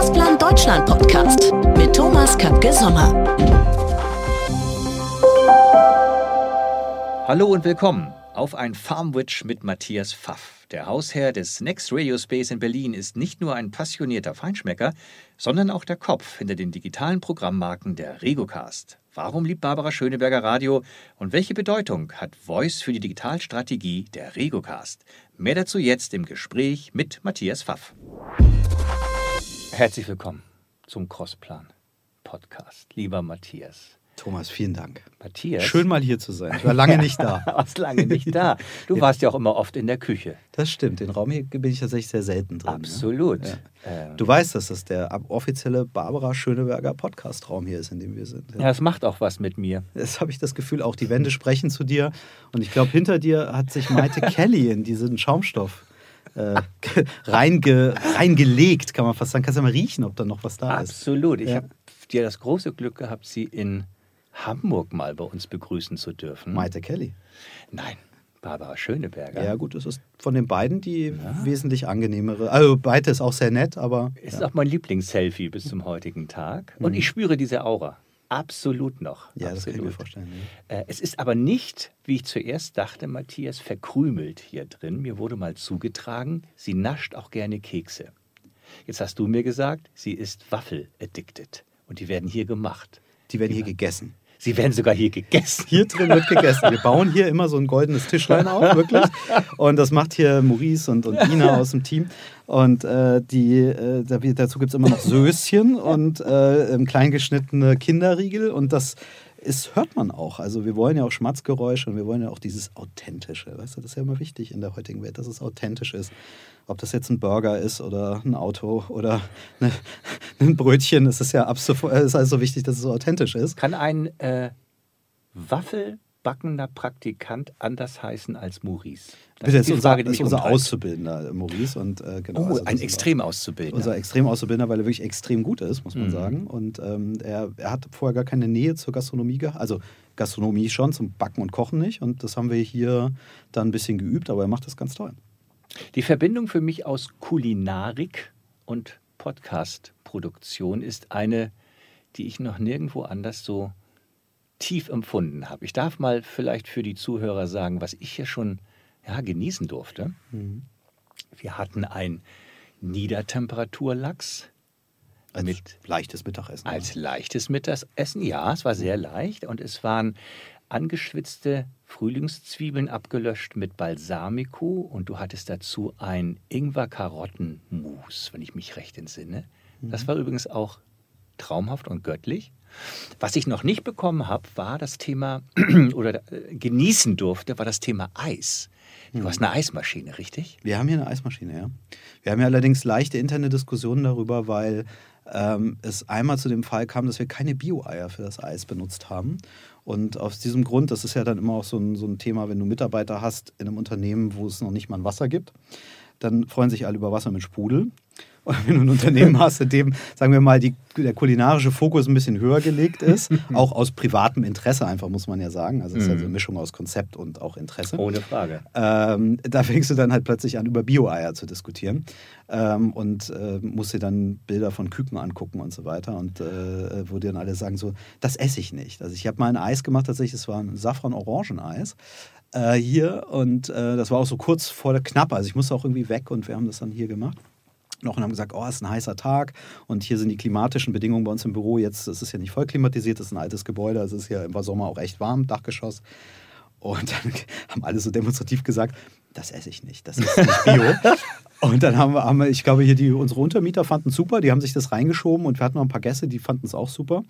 Crossplan Deutschland Podcast mit Thomas Köpke-Sommer. Hallo und willkommen auf ein Farmwitch mit Matthias Pfaff. Der Hausherr des Next Radio Space in Berlin ist nicht nur ein passionierter Feinschmecker, sondern auch der Kopf hinter den digitalen Programmmarken der Regocast. Warum liebt Barbara Schöneberger Radio und welche Bedeutung hat Voice für die Digitalstrategie der Regocast? Mehr dazu jetzt im Gespräch mit Matthias Pfaff. Herzlich willkommen zum Crossplan Podcast, lieber Matthias. Thomas, vielen Dank. Matthias. Schön mal hier zu sein. Ich war lange nicht da. warst lange nicht da. Du ja. warst ja auch immer oft in der Küche. Das stimmt. Den Raum hier bin ich tatsächlich sehr selten drin. Absolut. Ja. Ähm. Du weißt, dass das der offizielle Barbara Schöneberger Podcast-Raum hier ist, in dem wir sind. Ja, es macht auch was mit mir. Das habe ich das Gefühl. Auch die Wände sprechen zu dir. Und ich glaube, hinter dir hat sich Maite Kelly in diesen Schaumstoff äh, reinge, reingelegt, kann man fast sagen. Kannst du mal riechen, ob da noch was da ist. Absolut. Ich ja. habe dir das große Glück gehabt, sie in Hamburg mal bei uns begrüßen zu dürfen. Maite Kelly? Nein, Barbara Schöneberger. Ja, gut, das ist von den beiden die ja. wesentlich angenehmere. Also, beide ist auch sehr nett, aber. Es ist auch mein Lieblingsselfie bis zum heutigen Tag. Und mhm. ich spüre diese Aura. Absolut noch. Ja, Absolut. das kann ich mir vorstellen. Ja. Äh, es ist aber nicht, wie ich zuerst dachte, Matthias, verkrümelt hier drin. Mir wurde mal zugetragen, sie nascht auch gerne Kekse. Jetzt hast du mir gesagt, sie ist Waffel-addicted. Und die werden hier gemacht. Die werden hier gegessen. Sie werden sogar hier gegessen. Hier drin wird gegessen. Wir bauen hier immer so ein goldenes Tischlein auf, wirklich. Und das macht hier Maurice und, und Ina aus dem Team. Und äh, die, äh, dazu gibt es immer noch Söschen und äh, kleingeschnittene Kinderriegel. Und das ist, hört man auch. Also wir wollen ja auch Schmatzgeräusche und wir wollen ja auch dieses Authentische. Weißt du, das ist ja immer wichtig in der heutigen Welt, dass es authentisch ist. Ob das jetzt ein Burger ist oder ein Auto oder eine, ein Brötchen, es ist ja absolut, ist also wichtig, dass es so authentisch ist. Kann ein äh, Waffelbackender Praktikant anders heißen als Maurice? Das, das ist, unser, Frage, das ist unser Auszubildender, Maurice. Und, äh, genau, oh, also ein extrem Auszubildender. Unser extrem Auszubildender, weil er wirklich extrem gut ist, muss man mhm. sagen. Und ähm, er, er hat vorher gar keine Nähe zur Gastronomie gehabt. Also Gastronomie schon, zum Backen und Kochen nicht. Und das haben wir hier dann ein bisschen geübt, aber er macht das ganz toll. Die Verbindung für mich aus Kulinarik und Podcast-Produktion ist eine, die ich noch nirgendwo anders so tief empfunden habe. Ich darf mal vielleicht für die Zuhörer sagen, was ich hier schon ja, genießen durfte. Mhm. Wir hatten ein Niedertemperaturlachs. Als mit, leichtes Mittagessen. Als leichtes Mittagessen, ja, es war sehr leicht und es waren angeschwitzte Frühlingszwiebeln abgelöscht mit Balsamico und du hattest dazu ein Ingwer-Karotten-Mousse, wenn ich mich recht entsinne. Mhm. Das war übrigens auch traumhaft und göttlich. Was ich noch nicht bekommen habe, war das Thema oder äh, genießen durfte, war das Thema Eis. Du hast eine Eismaschine, richtig? Wir haben hier eine Eismaschine, ja. Wir haben ja allerdings leichte interne Diskussionen darüber, weil ähm, es einmal zu dem Fall kam, dass wir keine Bio-Eier für das Eis benutzt haben. Und aus diesem Grund, das ist ja dann immer auch so ein, so ein Thema, wenn du Mitarbeiter hast in einem Unternehmen, wo es noch nicht mal ein Wasser gibt, dann freuen sich alle über Wasser mit Sprudel. Wenn du ein Unternehmen hast, in dem, sagen wir mal, die, der kulinarische Fokus ein bisschen höher gelegt ist, auch aus privatem Interesse einfach, muss man ja sagen. Also es ist ja so eine mhm. Mischung aus Konzept und auch Interesse. Ohne Frage. Ähm, da fängst du dann halt plötzlich an, über Bio-Eier zu diskutieren ähm, und äh, musst dir dann Bilder von Küken angucken und so weiter und äh, wo dir dann alle sagen so, das esse ich nicht. Also ich habe mal ein Eis gemacht, tatsächlich, es war ein Safran-Orangeneis äh, hier und äh, das war auch so kurz vor der Knappe. Also ich musste auch irgendwie weg und wir haben das dann hier gemacht noch und haben gesagt, oh, es ist ein heißer Tag und hier sind die klimatischen Bedingungen bei uns im Büro jetzt, es ist ja nicht voll klimatisiert, es ist ein altes Gebäude, es ist ja im Sommer auch echt warm, Dachgeschoss. Und dann haben alle so demonstrativ gesagt, das esse ich nicht, das ist nicht Bio. und dann haben wir, haben wir, ich glaube, hier die, unsere Untermieter fanden es super, die haben sich das reingeschoben und wir hatten noch ein paar Gäste, die fanden es auch super.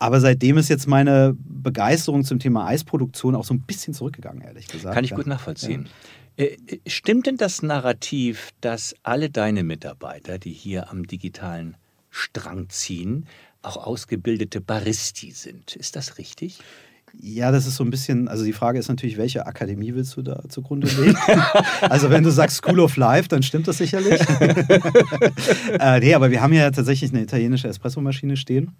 Aber seitdem ist jetzt meine Begeisterung zum Thema Eisproduktion auch so ein bisschen zurückgegangen, ehrlich gesagt. Kann ich gut nachvollziehen. Ja. Äh, äh, stimmt denn das Narrativ, dass alle deine Mitarbeiter, die hier am digitalen Strang ziehen, auch ausgebildete Baristi sind? Ist das richtig? Ja, das ist so ein bisschen, also die Frage ist natürlich, welche Akademie willst du da zugrunde legen? also wenn du sagst School of Life, dann stimmt das sicherlich. äh, nee, aber wir haben ja tatsächlich eine italienische Espressomaschine stehen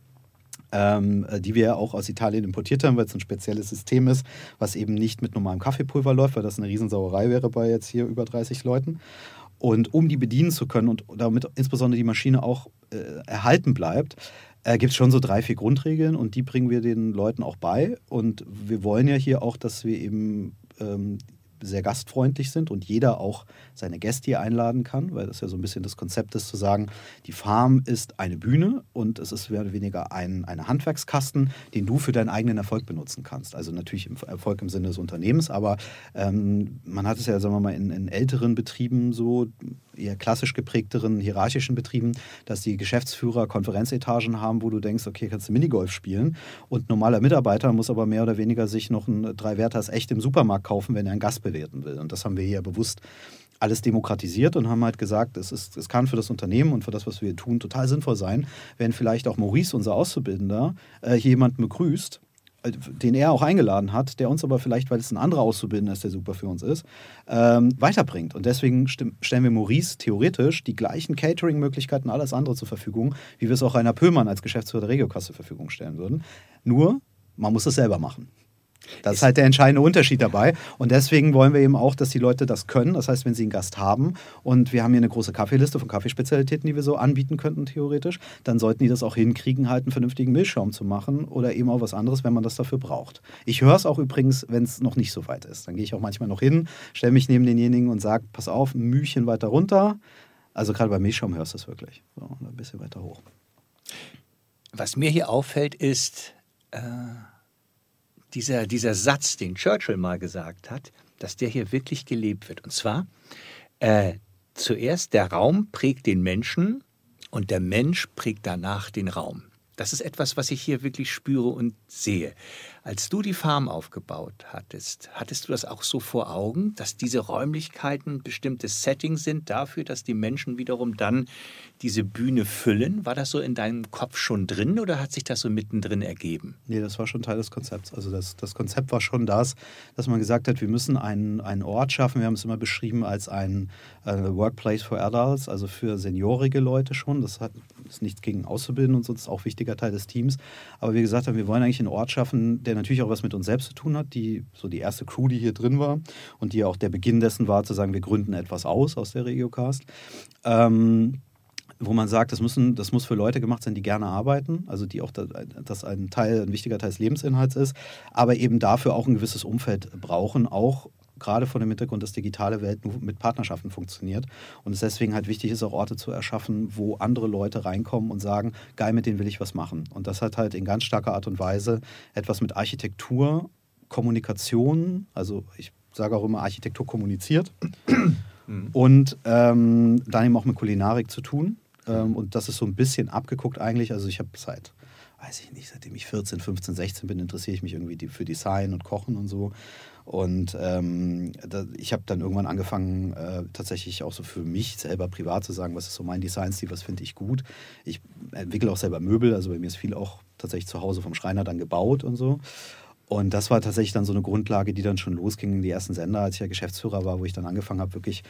ähm, die wir auch aus Italien importiert haben, weil es ein spezielles System ist, was eben nicht mit normalem Kaffeepulver läuft, weil das eine Riesensauerei wäre bei jetzt hier über 30 Leuten. Und um die bedienen zu können und damit insbesondere die Maschine auch äh, erhalten bleibt, äh, gibt es schon so drei, vier Grundregeln und die bringen wir den Leuten auch bei. Und wir wollen ja hier auch, dass wir eben ähm, sehr gastfreundlich sind und jeder auch seine Gäste hier einladen kann, weil das ja so ein bisschen das Konzept ist, zu sagen, die Farm ist eine Bühne und es ist mehr oder weniger ein eine Handwerkskasten, den du für deinen eigenen Erfolg benutzen kannst. Also natürlich im Erfolg im Sinne des Unternehmens, aber ähm, man hat es ja, sagen wir mal, in, in älteren Betrieben so, eher klassisch geprägteren hierarchischen Betrieben, dass die Geschäftsführer Konferenzetagen haben, wo du denkst, okay, kannst du Minigolf spielen und normaler Mitarbeiter muss aber mehr oder weniger sich noch ein drei Werthers echt im Supermarkt kaufen, wenn er einen Gast bewerten will. Und das haben wir hier bewusst alles demokratisiert und haben halt gesagt, es, ist, es kann für das Unternehmen und für das, was wir tun, total sinnvoll sein, wenn vielleicht auch Maurice, unser Auszubildender, äh, jemanden begrüßt, den er auch eingeladen hat, der uns aber vielleicht, weil es ein anderer Auszubildender ist, der super für uns ist, ähm, weiterbringt. Und deswegen stellen wir Maurice theoretisch die gleichen Catering-Möglichkeiten, alles andere zur Verfügung, wie wir es auch Rainer Pöhlmann als Geschäftsführer der Regiokasse zur Verfügung stellen würden. Nur, man muss es selber machen. Das ist halt der entscheidende Unterschied dabei. Und deswegen wollen wir eben auch, dass die Leute das können. Das heißt, wenn sie einen Gast haben und wir haben hier eine große Kaffeeliste von Kaffeespezialitäten, die wir so anbieten könnten, theoretisch, dann sollten die das auch hinkriegen, halt einen vernünftigen Milchschaum zu machen oder eben auch was anderes, wenn man das dafür braucht. Ich höre es auch übrigens, wenn es noch nicht so weit ist. Dann gehe ich auch manchmal noch hin, stelle mich neben denjenigen und sage, pass auf, ein Mühchen weiter runter. Also gerade bei Milchschaum hörst du es wirklich. So, ein bisschen weiter hoch. Was mir hier auffällt, ist, äh dieser, dieser Satz, den Churchill mal gesagt hat, dass der hier wirklich gelebt wird. Und zwar, äh, zuerst der Raum prägt den Menschen und der Mensch prägt danach den Raum. Das ist etwas, was ich hier wirklich spüre und sehe. Als du die Farm aufgebaut hattest, hattest du das auch so vor Augen, dass diese Räumlichkeiten bestimmtes Setting sind dafür, dass die Menschen wiederum dann diese Bühne füllen? War das so in deinem Kopf schon drin oder hat sich das so mittendrin ergeben? Nee, das war schon Teil des Konzepts. Also das, das Konzept war schon das, dass man gesagt hat, wir müssen einen, einen Ort schaffen. Wir haben es immer beschrieben als ein äh, Workplace for Adults, also für seniorige Leute schon. Das hat, ist nichts gegen Auszubildende und so, das ist auch ein wichtiger Teil des Teams. Aber wie gesagt wir wollen eigentlich einen Ort schaffen, der natürlich auch was mit uns selbst zu tun hat. Die, so die erste Crew, die hier drin war und die auch der Beginn dessen war, zu sagen, wir gründen etwas aus aus der Regiocast. Ähm, wo man sagt, das, müssen, das muss für Leute gemacht sein, die gerne arbeiten, also die auch das ein Teil, ein wichtiger Teil des Lebensinhalts ist, aber eben dafür auch ein gewisses Umfeld brauchen, auch gerade vor dem Hintergrund, dass digitale Welt nur mit Partnerschaften funktioniert und es deswegen halt wichtig ist, auch Orte zu erschaffen, wo andere Leute reinkommen und sagen, geil, mit denen will ich was machen. Und das hat halt in ganz starker Art und Weise etwas mit Architektur, Kommunikation, also ich sage auch immer, Architektur kommuniziert mhm. und ähm, dann eben auch mit Kulinarik zu tun. Ähm, und das ist so ein bisschen abgeguckt eigentlich. Also ich habe seit, weiß ich nicht, seitdem ich 14, 15, 16 bin, interessiere ich mich irgendwie für Design und Kochen und so. Und ähm, da, ich habe dann irgendwann angefangen, äh, tatsächlich auch so für mich selber privat zu sagen, was ist so mein Designstil, was finde ich gut. Ich entwickle auch selber Möbel, also bei mir ist viel auch tatsächlich zu Hause vom Schreiner dann gebaut und so. Und das war tatsächlich dann so eine Grundlage, die dann schon losging in die ersten Sender, als ich ja Geschäftsführer war, wo ich dann angefangen habe, wirklich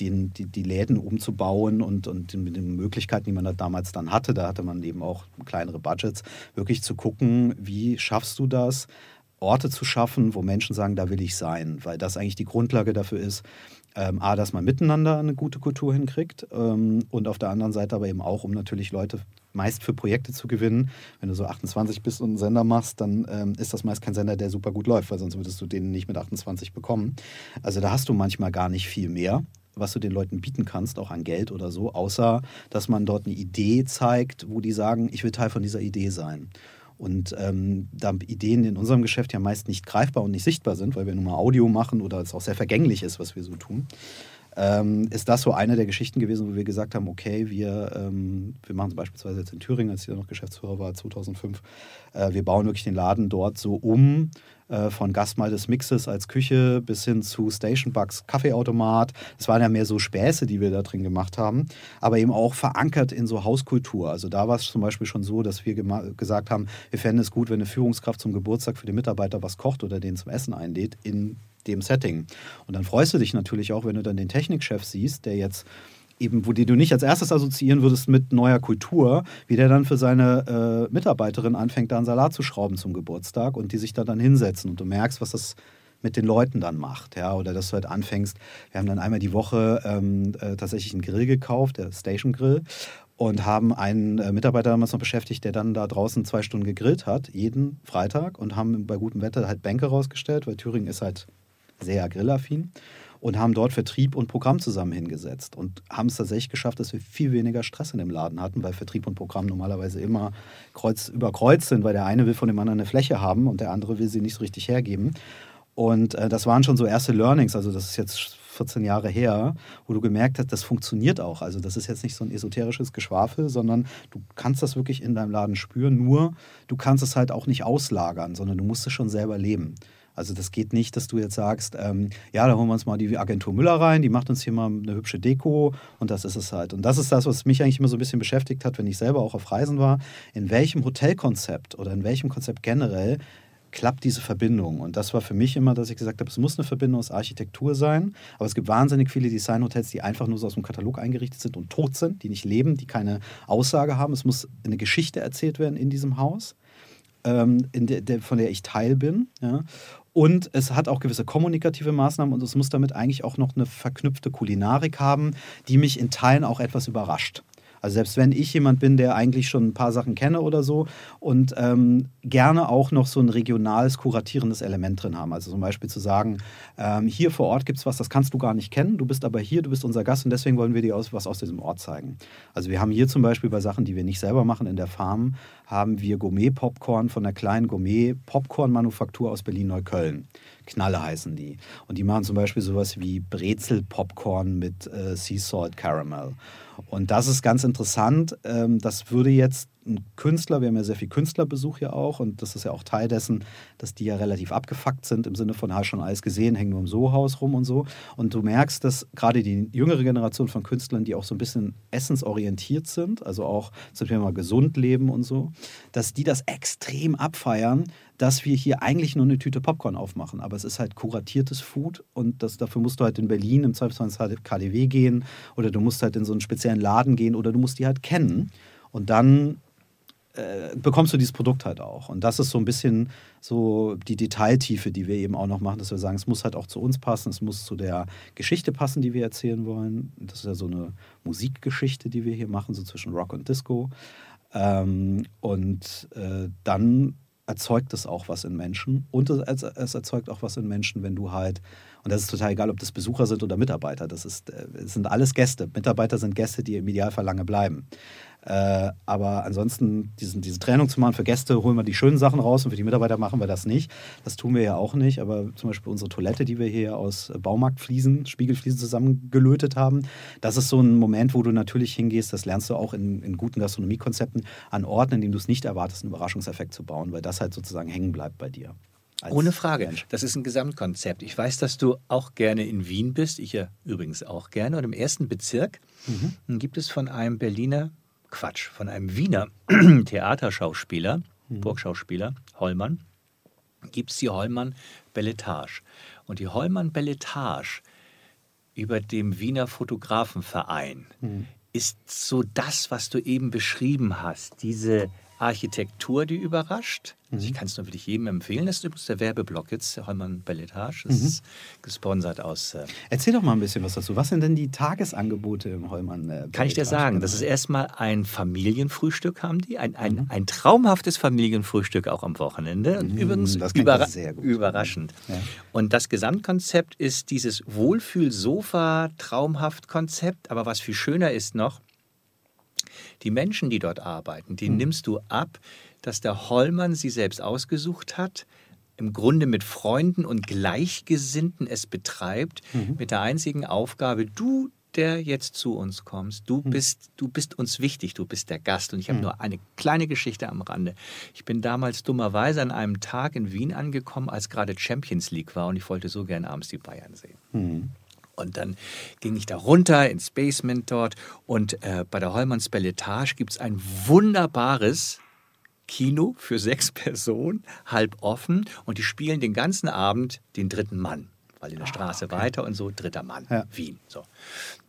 den, die, die Läden umzubauen und, und mit den Möglichkeiten, die man da damals dann hatte, da hatte man eben auch kleinere Budgets, wirklich zu gucken, wie schaffst du das, Orte zu schaffen, wo Menschen sagen, da will ich sein, weil das eigentlich die Grundlage dafür ist, ähm, A, dass man miteinander eine gute Kultur hinkriegt ähm, und auf der anderen Seite aber eben auch, um natürlich Leute meist für Projekte zu gewinnen. Wenn du so 28 bist und einen Sender machst, dann ähm, ist das meist kein Sender, der super gut läuft, weil sonst würdest du den nicht mit 28 bekommen. Also da hast du manchmal gar nicht viel mehr was du den Leuten bieten kannst, auch an Geld oder so, außer dass man dort eine Idee zeigt, wo die sagen, ich will Teil von dieser Idee sein. Und ähm, da Ideen in unserem Geschäft ja meist nicht greifbar und nicht sichtbar sind, weil wir nur mal Audio machen oder es auch sehr vergänglich ist, was wir so tun, ähm, ist das so eine der Geschichten gewesen, wo wir gesagt haben, okay, wir, ähm, wir machen es beispielsweise jetzt in Thüringen, als ich noch Geschäftsführer war, 2005, äh, wir bauen wirklich den Laden dort so um, äh, von Gastmahl des Mixes als Küche bis hin zu Station Bugs Kaffeeautomat. Das waren ja mehr so Späße, die wir da drin gemacht haben, aber eben auch verankert in so Hauskultur. Also da war es zum Beispiel schon so, dass wir gesagt haben, wir fänden es gut, wenn eine Führungskraft zum Geburtstag für den Mitarbeiter was kocht oder den zum Essen einlädt in dem Setting. Und dann freust du dich natürlich auch, wenn du dann den Technikchef siehst, der jetzt eben, wo die du nicht als erstes assoziieren würdest mit neuer Kultur, wie der dann für seine äh, Mitarbeiterin anfängt, da einen Salat zu schrauben zum Geburtstag und die sich da dann hinsetzen und du merkst, was das mit den Leuten dann macht. Ja? Oder dass du halt anfängst, wir haben dann einmal die Woche ähm, äh, tatsächlich einen Grill gekauft, der Station Grill und haben einen äh, Mitarbeiter damals noch beschäftigt, der dann da draußen zwei Stunden gegrillt hat, jeden Freitag und haben bei gutem Wetter halt Bänke rausgestellt, weil Thüringen ist halt sehr grillaffin und haben dort Vertrieb und Programm zusammen hingesetzt und haben es tatsächlich geschafft, dass wir viel weniger Stress in dem Laden hatten, weil Vertrieb und Programm normalerweise immer kreuz, über Kreuz sind, weil der eine will von dem anderen eine Fläche haben und der andere will sie nicht so richtig hergeben. Und äh, das waren schon so erste Learnings, also das ist jetzt 14 Jahre her, wo du gemerkt hast, das funktioniert auch. Also das ist jetzt nicht so ein esoterisches Geschwafel, sondern du kannst das wirklich in deinem Laden spüren, nur du kannst es halt auch nicht auslagern, sondern du musst es schon selber leben. Also das geht nicht, dass du jetzt sagst, ähm, ja, da holen wir uns mal die Agentur Müller rein, die macht uns hier mal eine hübsche Deko und das ist es halt. Und das ist das, was mich eigentlich immer so ein bisschen beschäftigt hat, wenn ich selber auch auf Reisen war. In welchem Hotelkonzept oder in welchem Konzept generell klappt diese Verbindung. Und das war für mich immer, dass ich gesagt habe, es muss eine Verbindung aus Architektur sein. Aber es gibt wahnsinnig viele Designhotels, die einfach nur so aus dem Katalog eingerichtet sind und tot sind, die nicht leben, die keine Aussage haben. Es muss eine Geschichte erzählt werden in diesem Haus, ähm, in der, der, von der ich Teil bin. Ja. Und es hat auch gewisse kommunikative Maßnahmen und es muss damit eigentlich auch noch eine verknüpfte Kulinarik haben, die mich in Teilen auch etwas überrascht. Also selbst wenn ich jemand bin, der eigentlich schon ein paar Sachen kenne oder so und ähm, gerne auch noch so ein regionales, kuratierendes Element drin haben. Also zum Beispiel zu sagen, ähm, hier vor Ort gibt es was, das kannst du gar nicht kennen, du bist aber hier, du bist unser Gast und deswegen wollen wir dir was aus diesem Ort zeigen. Also wir haben hier zum Beispiel bei Sachen, die wir nicht selber machen in der Farm, haben wir Gourmet-Popcorn von der kleinen Gourmet-Popcorn-Manufaktur aus Berlin-Neukölln. Knalle heißen die. Und die machen zum Beispiel sowas wie Brezel-Popcorn mit äh, Sea Salt Caramel. Und das ist ganz interessant. Ähm, das würde jetzt ein Künstler, wir haben ja sehr viel Künstlerbesuch hier auch und das ist ja auch Teil dessen, dass die ja relativ abgefuckt sind im Sinne von, hast schon alles gesehen, hängen nur im Sohaus rum und so. Und du merkst, dass gerade die jüngere Generation von Künstlern, die auch so ein bisschen essensorientiert sind, also auch zum Thema gesund leben und so, dass die das extrem abfeiern, dass wir hier eigentlich nur eine Tüte Popcorn aufmachen. Aber es ist halt kuratiertes Food und das, dafür musst du halt in Berlin im Zweifelsfall ins KDW gehen oder du musst halt in so einen speziellen Laden gehen oder du musst die halt kennen. Und dann äh, bekommst du dieses Produkt halt auch. Und das ist so ein bisschen so die Detailtiefe, die wir eben auch noch machen, dass wir sagen, es muss halt auch zu uns passen, es muss zu der Geschichte passen, die wir erzählen wollen. Das ist ja so eine Musikgeschichte, die wir hier machen, so zwischen Rock und Disco. Ähm, und äh, dann erzeugt es auch was in Menschen und es, es, erzeugt auch was in Menschen, wenn du halt, und das ist total egal, ob das Besucher sind oder Mitarbeiter, das, ist, das äh, sind alles Gäste. Mitarbeiter sind Gäste, die im Idealfall lange bleiben. Äh, aber ansonsten diesen, diese Trennung zu machen, für Gäste holen wir die schönen Sachen raus und für die Mitarbeiter machen wir das nicht. Das tun wir ja auch nicht. Aber zum Beispiel unsere Toilette, die wir hier aus Baumarktfliesen, Spiegelfliesen zusammengelötet haben, das ist so ein Moment, wo du natürlich hingehst, das lernst du auch in, in guten Gastronomiekonzepten, an Orten, in denen du es nicht erwartest, einen Überraschungseffekt zu bauen, weil das halt sozusagen hängen bleibt bei dir. Ohne Frage. Mensch. Das ist ein Gesamtkonzept. Ich weiß, dass du auch gerne in Wien bist. Ich ja übrigens auch gerne. Und im ersten Bezirk mhm. gibt es von einem Berliner Quatsch, von einem Wiener Theaterschauspieler, mhm. Burgschauspieler, Hollmann, gibt es die Hollmann Belletage. Und die Hollmann Belletage über dem Wiener Fotografenverein mhm. ist so das, was du eben beschrieben hast, diese Architektur, die überrascht. Also ich mhm. kann es nur wirklich jedem empfehlen. Das ist übrigens der Werbeblock jetzt, der Heumann Belletage. Das mhm. ist gesponsert aus. Äh Erzähl doch mal ein bisschen was dazu. Was sind denn die Tagesangebote im Heumann äh, Kann ich dir sagen, das ist erstmal ein Familienfrühstück, haben die. Ein, ein, mhm. ein traumhaftes Familienfrühstück auch am Wochenende. Und mhm, übrigens überra überraschend. Ja. Und das Gesamtkonzept ist dieses Wohlfühl-Sofa-Traumhaft-Konzept. Aber was viel schöner ist noch, die Menschen, die dort arbeiten, die mhm. nimmst du ab, dass der Hollmann sie selbst ausgesucht hat, im Grunde mit Freunden und Gleichgesinnten es betreibt, mhm. mit der einzigen Aufgabe, du, der jetzt zu uns kommst, du mhm. bist, du bist uns wichtig, du bist der Gast. Und ich habe mhm. nur eine kleine Geschichte am Rande. Ich bin damals dummerweise an einem Tag in Wien angekommen, als gerade Champions League war und ich wollte so gern abends die Bayern sehen. Und dann ging ich da runter ins Basement dort und äh, bei der Hollmanns Belletage gibt es ein wunderbares Kino für sechs Personen, halb offen und die spielen den ganzen Abend den dritten Mann. Weil in der ah, Straße okay. weiter und so, dritter Mann, ja. Wien. So.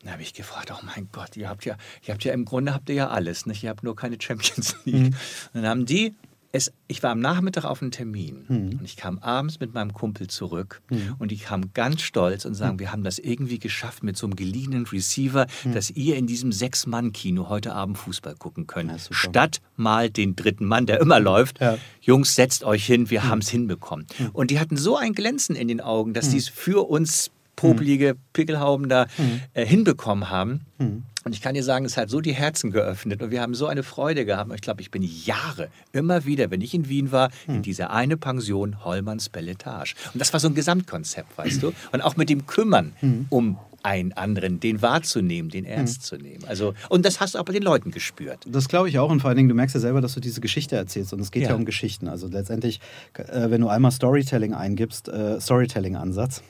Dann habe ich gefragt, oh mein Gott, ihr habt ja, ihr habt ja im Grunde habt ihr ja alles, nicht? Ihr habt nur keine Champions League. Mhm. Und dann haben die es, ich war am Nachmittag auf einem Termin und ich kam abends mit meinem Kumpel zurück und die kamen ganz stolz und sagen, wir haben das irgendwie geschafft mit so einem geliehenen Receiver, dass ihr in diesem Sechs-Mann-Kino heute Abend Fußball gucken könnt. Ja. Statt mal den dritten Mann, der immer läuft, Ja. Jungs, setzt euch hin, wir haben es hinbekommen. Und die hatten so ein Glänzen in den Augen, dass die es für uns popelige Pickelhauben da äh, hinbekommen haben. Und ich kann dir sagen, es hat so die Herzen geöffnet und wir haben so eine Freude gehabt. Ich glaube, ich bin Jahre immer wieder, wenn ich in Wien war, in dieser eine Pension Hollmanns Belletage. Und das war so ein Gesamtkonzept, weißt du? Und auch mit dem Kümmern um einen anderen, den wahrzunehmen, den ernst zu nehmen. Also, und das hast du auch bei den Leuten gespürt. Das glaube ich auch und vor allen Dingen, du merkst ja selber, dass du diese Geschichte erzählst und es geht ja, Ja. um Geschichten. Also letztendlich, äh, wenn du einmal Storytelling eingibst, äh, Storytelling-Ansatz,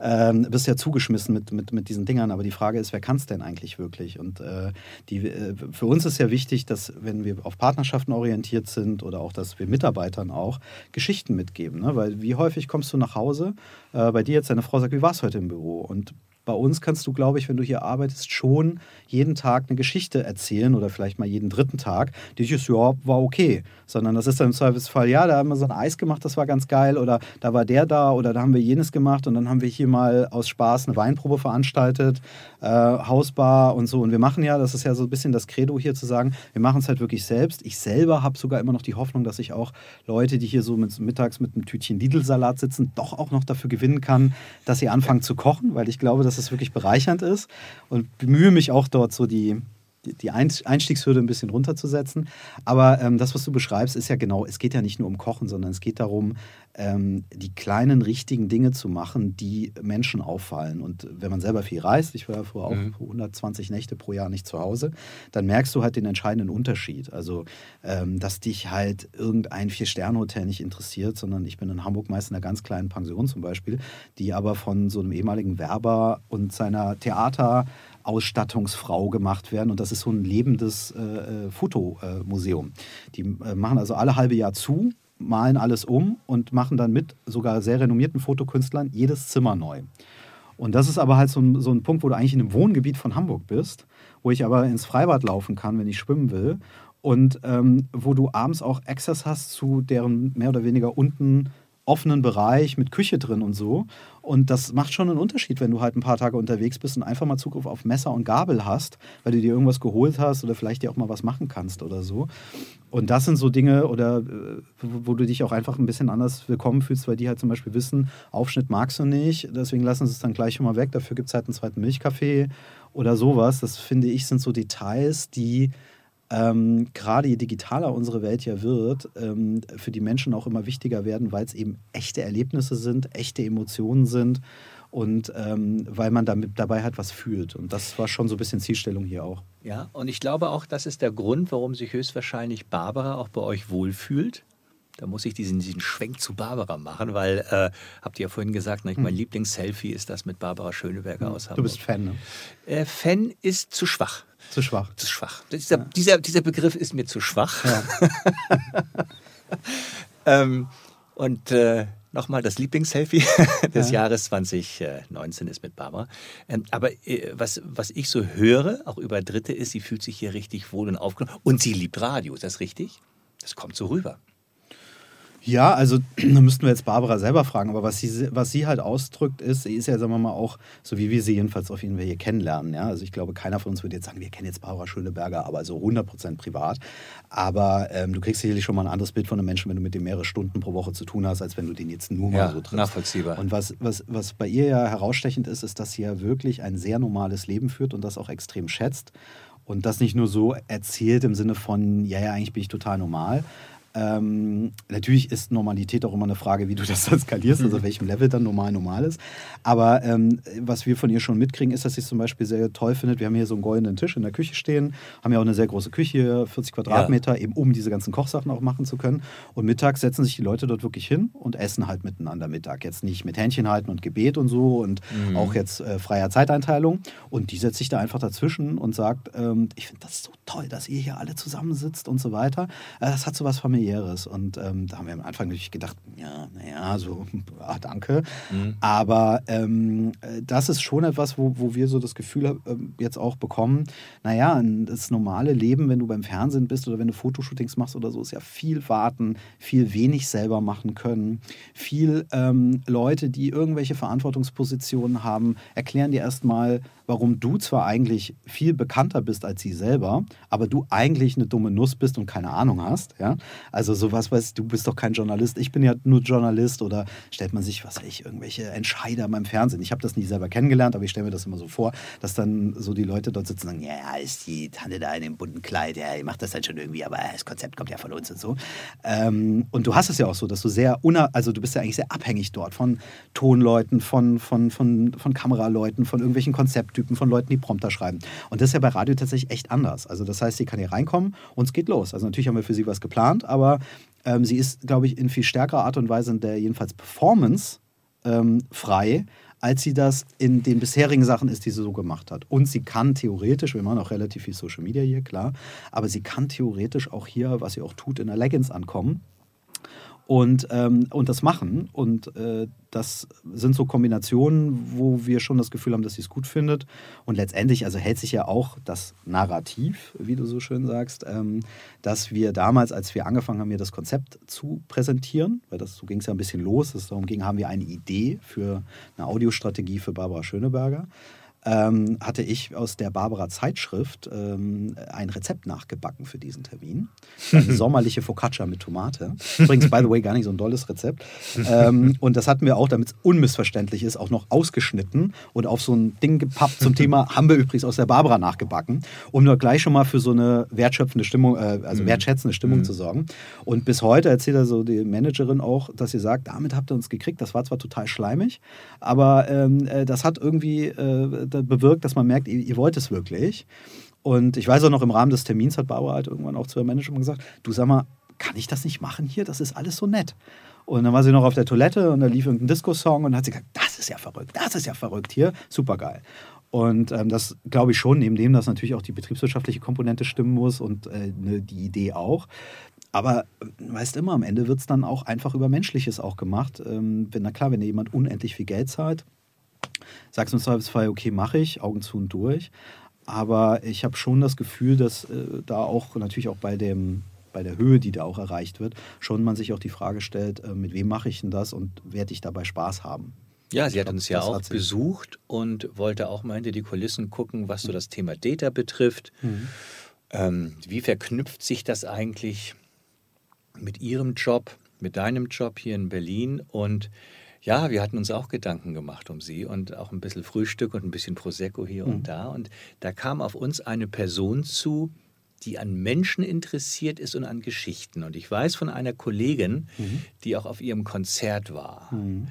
ähm, bist ja zugeschmissen mit, mit, mit diesen Dingern, aber die Frage ist, wer kann es denn eigentlich wirklich? Und äh, die, äh, für uns ist ja wichtig, dass wenn wir auf Partnerschaften orientiert sind oder auch, dass wir Mitarbeitern auch Geschichten mitgeben, ne? weil wie häufig kommst du nach Hause, äh, bei dir jetzt deine Frau sagt, wie war es heute im Büro? Und bei uns kannst du, glaube ich, wenn du hier arbeitest, schon jeden Tag eine Geschichte erzählen oder vielleicht mal jeden dritten Tag, die ist, ja, war okay. Sondern das ist dann im Zweifelsfall, ja, da haben wir so ein Eis gemacht, das war ganz geil oder da war der da oder da haben wir jenes gemacht und dann haben wir hier mal aus Spaß eine Weinprobe veranstaltet, äh, Hausbar und so. Und wir machen ja, das ist ja so ein bisschen das Credo hier zu sagen, wir machen es halt wirklich selbst. Ich selber habe sogar immer noch die Hoffnung, dass ich auch Leute, die hier so mit, mittags mit einem Tütchen Lidl-Salat sitzen, doch auch noch dafür gewinnen kann, dass sie anfangen zu kochen, weil ich glaube, dass es wirklich bereichernd ist und bemühe mich auch dort so die, die- die Einst- Einstiegshürde ein bisschen runterzusetzen. Aber ähm, das, was du beschreibst, ist ja genau, es geht ja nicht nur um Kochen, sondern es geht darum, ähm, die kleinen richtigen Dinge zu machen, die Menschen auffallen. Und wenn man selber viel reist, ich war ja vorher auch 120 Nächte pro Jahr nicht zu Hause, dann merkst du halt den entscheidenden Unterschied. Also, ähm, dass dich halt irgendein Vier-Sterne-Hotel nicht interessiert, sondern ich bin in Hamburg meist in einer ganz kleinen Pension zum Beispiel, die aber von so einem ehemaligen Werber und seiner Theater Ausstattungsfrau gemacht werden. Und das ist so ein lebendes äh, äh, Fotomuseum. Die äh, machen also alle halbe Jahr zu, malen alles um und machen dann mit sogar sehr renommierten Fotokünstlern jedes Zimmer neu. Und das ist aber halt so ein, so ein Punkt, wo du eigentlich in einem Wohngebiet von Hamburg bist, wo ich aber ins Freibad laufen kann, wenn ich schwimmen will. Und ähm, wo du abends auch Access hast zu deren mehr oder weniger unten offenen Bereich mit Küche drin und so. Und das macht schon einen Unterschied, wenn du halt ein paar Tage unterwegs bist und einfach mal Zugriff auf Messer und Gabel hast, weil du dir irgendwas geholt hast oder vielleicht dir auch mal was machen kannst oder so. Und das sind so Dinge, oder äh, wo wo du dich auch einfach ein bisschen anders willkommen fühlst, weil die halt zum Beispiel wissen, Aufschnitt magst du nicht, deswegen lassen sie es dann gleich schon mal weg, dafür gibt es halt einen zweiten Milchkaffee oder sowas. Das finde ich, sind so Details, die ähm, gerade je digitaler unsere Welt ja wird, ähm, für die Menschen auch immer wichtiger werden, weil es eben echte Erlebnisse sind, echte Emotionen sind und ähm, weil man damit, dabei halt was fühlt. Und das war schon so ein bisschen Zielstellung hier auch. Ja, und ich glaube auch, das ist der Grund, warum sich höchstwahrscheinlich Barbara auch bei euch wohlfühlt. Da muss ich diesen, diesen Schwenk zu Barbara machen, weil, äh, habt ihr ja vorhin gesagt, ne, mein Lieblings-Selfie ist das mit Barbara Schöneberger aus Du Hamburg. bist Fan, ne? Äh, Fan ist zu schwach. Zu schwach. Zu schwach. Dieser, dieser, dieser Begriff ist mir zu schwach. Ja. Ähm, und äh, nochmal das Lieblingsselfie des Ja. Jahres 2019 ist mit Barbara. Ähm, aber äh, was, was ich so höre, auch über Dritte, ist, sie fühlt sich hier richtig wohl und aufgenommen. Und sie liebt Radio, ist das richtig? Das kommt so rüber. Ja, also da müssten wir jetzt Barbara selber fragen, aber was sie, was sie halt ausdrückt, ist, sie ist ja, sagen wir mal, auch, so wie wir sie jedenfalls auf jeden Fall hier kennenlernen. Ja? Also ich glaube, keiner von uns würde jetzt sagen, wir kennen jetzt Barbara Schöneberger, aber so 100% privat. Aber ähm, du kriegst sicherlich schon mal ein anderes Bild von einem Menschen, wenn du mit dem mehrere Stunden pro Woche zu tun hast, als wenn du den jetzt nur mal Ja, so triffst. nachvollziehbar. Und was, was, was bei ihr ja herausstechend ist, ist, dass sie ja wirklich ein sehr normales Leben führt und das auch extrem schätzt. Und das nicht nur so erzählt im Sinne von, ja, ja, eigentlich bin ich total normal. Ähm, natürlich ist Normalität auch immer eine Frage, wie du das dann skalierst, also auf welchem Level dann normal normal ist. Aber ähm, was wir von ihr schon mitkriegen, ist, dass sie es zum Beispiel sehr toll findet. Wir haben hier so einen goldenen Tisch in der Küche stehen, haben ja auch eine sehr große Küche, 40 Quadratmeter, eben um diese ganzen Kochsachen auch machen zu können. Und mittags setzen sich die Leute dort wirklich hin und essen halt miteinander Mittag. Jetzt nicht mit Händchen halten und Gebet und so und auch jetzt äh, freier Zeiteinteilung. Und die setzt sich da einfach dazwischen und sagt, ähm, ich finde das so toll, dass ihr hier alle zusammensitzt und so weiter. Äh, das hat so was familiäres. Und ähm, da haben wir am Anfang natürlich gedacht, ja, naja, so, ah, danke. Mhm. Aber ähm, äh, das ist schon etwas, wo, wo wir so das Gefühl äh, jetzt auch bekommen, naja, das normale Leben, wenn du beim Fernsehen bist oder wenn du Fotoshootings machst oder so, ist ja viel warten, viel wenig selber machen können, viel ähm, Leute, die irgendwelche Verantwortungspositionen haben, erklären dir erstmal, warum du zwar eigentlich viel bekannter bist als sie selber, aber du eigentlich eine dumme Nuss bist und keine Ahnung hast. Ja? Also sowas, weißt du, bist doch kein Journalist, ich bin ja nur Journalist oder stellt man sich, was weiß ich, irgendwelche Entscheider beim Fernsehen. Ich habe das nie selber kennengelernt, aber ich stelle mir das immer so vor, dass dann so die Leute dort sitzen und sagen, ja, ist die Tante da in dem bunten Kleid, ja, die macht das dann schon irgendwie, aber das Konzept kommt ja von uns und so. Ähm, und du hast es ja auch so, dass du sehr, also du bist ja eigentlich sehr abhängig dort von Tonleuten, von, von, von, von Kameraleuten, von irgendwelchen Konzepten Typen von Leuten, die Prompter schreiben. Und das ist ja bei Radio tatsächlich echt anders. Also das heißt, sie kann hier reinkommen und es geht los. Also natürlich haben wir für sie was geplant, aber ähm, sie ist, glaube ich, in viel stärkerer Art und Weise in der jedenfalls Performance ähm, frei, als sie das in den bisherigen Sachen ist, die sie so gemacht hat. Und sie kann theoretisch, wir machen auch relativ viel Social Media hier, klar, aber sie kann theoretisch auch hier, was sie auch tut, in der Leggings ankommen und, ähm, und das machen. Und äh, das sind so Kombinationen, wo wir schon das Gefühl haben, dass sie es gut findet. Und letztendlich, also hält sich ja auch das Narrativ, wie du so schön sagst, ähm, dass wir damals, als wir angefangen haben, hier das Konzept zu präsentieren, weil das so ging es ja ein bisschen los, es darum ging, haben wir eine Idee für eine Audiostrategie für Barbara Schöneberger ähm, hatte ich aus der Barbara Zeitschrift ähm, ein Rezept nachgebacken für diesen Termin. Eine sommerliche Focaccia mit Tomate. Übrigens, by the way, gar nicht so ein dolles Rezept. Ähm, und das hatten wir auch, damit es unmissverständlich ist, auch noch ausgeschnitten und auf so ein Ding gepappt zum Thema, haben wir übrigens aus der Barbara nachgebacken, um nur gleich schon mal für so eine wertschöpfende Stimmung, äh, also mhm. wertschätzende Stimmung mhm. zu sorgen. Und bis heute erzählt er so die Managerin auch, dass sie sagt, damit habt ihr uns gekriegt. Das war zwar total schleimig, aber ähm, äh, das hat irgendwie äh, bewirkt, dass man merkt, ihr, ihr wollt es wirklich. Und ich weiß auch noch, im Rahmen des Termins hat Barbara halt irgendwann auch zu der Managerin gesagt, du sag mal, kann ich das nicht machen hier? Das ist alles so nett. Und dann war sie noch auf der Toilette und da lief irgendein Disco-Song und hat sie gesagt, das ist ja verrückt, das ist ja verrückt hier, super geil. Und ähm, das glaube ich schon, neben dem, dass natürlich auch die betriebswirtschaftliche Komponente stimmen muss und äh, ne, die Idee auch. Aber äh, weißt immer, am Ende wird es dann auch einfach über Menschliches auch gemacht. Ähm, wenn, na klar, wenn dir jemand unendlich viel Geld zahlt, sagst du im Zweifelsfall, okay, mache ich, Augen zu und durch. Aber ich habe schon das Gefühl, dass äh, da auch natürlich auch bei dem bei der Höhe, die da auch erreicht wird, schon man sich auch die Frage stellt, äh, mit wem mache ich denn das und werde ich dabei Spaß haben? Ja, sie hat glaub, uns ja auch besucht und wollte auch mal hinter die Kulissen gucken, was so das Thema Data betrifft. Mhm. Ähm, wie verknüpft sich das eigentlich mit ihrem Job, mit deinem Job hier in Berlin? Und ja, wir hatten uns auch Gedanken gemacht um sie und auch ein bisschen Frühstück und ein bisschen Prosecco hier mhm. und da. Und da kam auf uns eine Person zu, die an Menschen interessiert ist und an Geschichten. Und ich weiß von einer Kollegin, mhm. die auch auf ihrem Konzert war. Mhm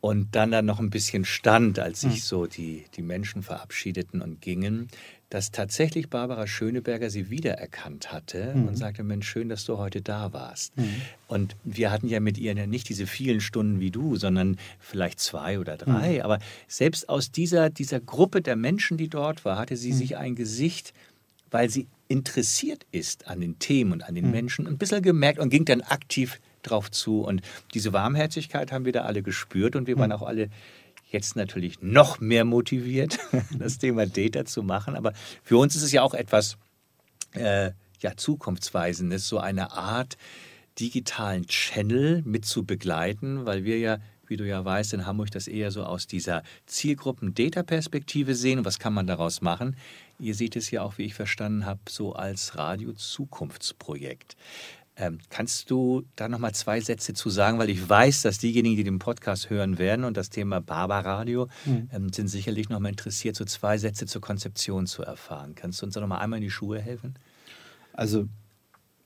und dann dann noch ein bisschen stand, als sich hm. so die, die Menschen verabschiedeten und gingen, dass tatsächlich Barbara Schöneberger sie wiedererkannt hatte mhm. und sagte, Mensch, schön, dass du heute da warst. Mhm. Und wir hatten ja mit ihr nicht diese vielen Stunden wie du, sondern vielleicht zwei oder drei. Mhm. Aber selbst aus dieser, dieser Gruppe der Menschen, die dort war, hatte sie hm. sich ein Gesicht, weil sie interessiert ist an den Themen und an den hm. Menschen, ein bisschen gemerkt und ging dann aktiv drauf zu. Und diese Warmherzigkeit haben wir da alle gespürt und wir waren auch alle jetzt natürlich noch mehr motiviert, das Thema Data zu machen. Aber für uns ist es ja auch etwas äh, ja, Zukunftsweisendes, so eine Art digitalen Channel mit zu begleiten, weil wir ja wie du ja weißt, in Hamburg das eher so aus dieser Zielgruppen-Data-Perspektive sehen. Was kann man daraus machen? Ihr seht es ja auch, wie ich verstanden habe, so als Radio-Zukunftsprojekt. Ähm, kannst du da noch mal zwei Sätze zu sagen, weil ich weiß, dass diejenigen, die den Podcast hören werden und das Thema Barbaradio mhm. ähm, sind sicherlich noch mal interessiert, so zwei Sätze zur Konzeption zu erfahren. Kannst du uns da noch mal einmal in die Schuhe helfen? Also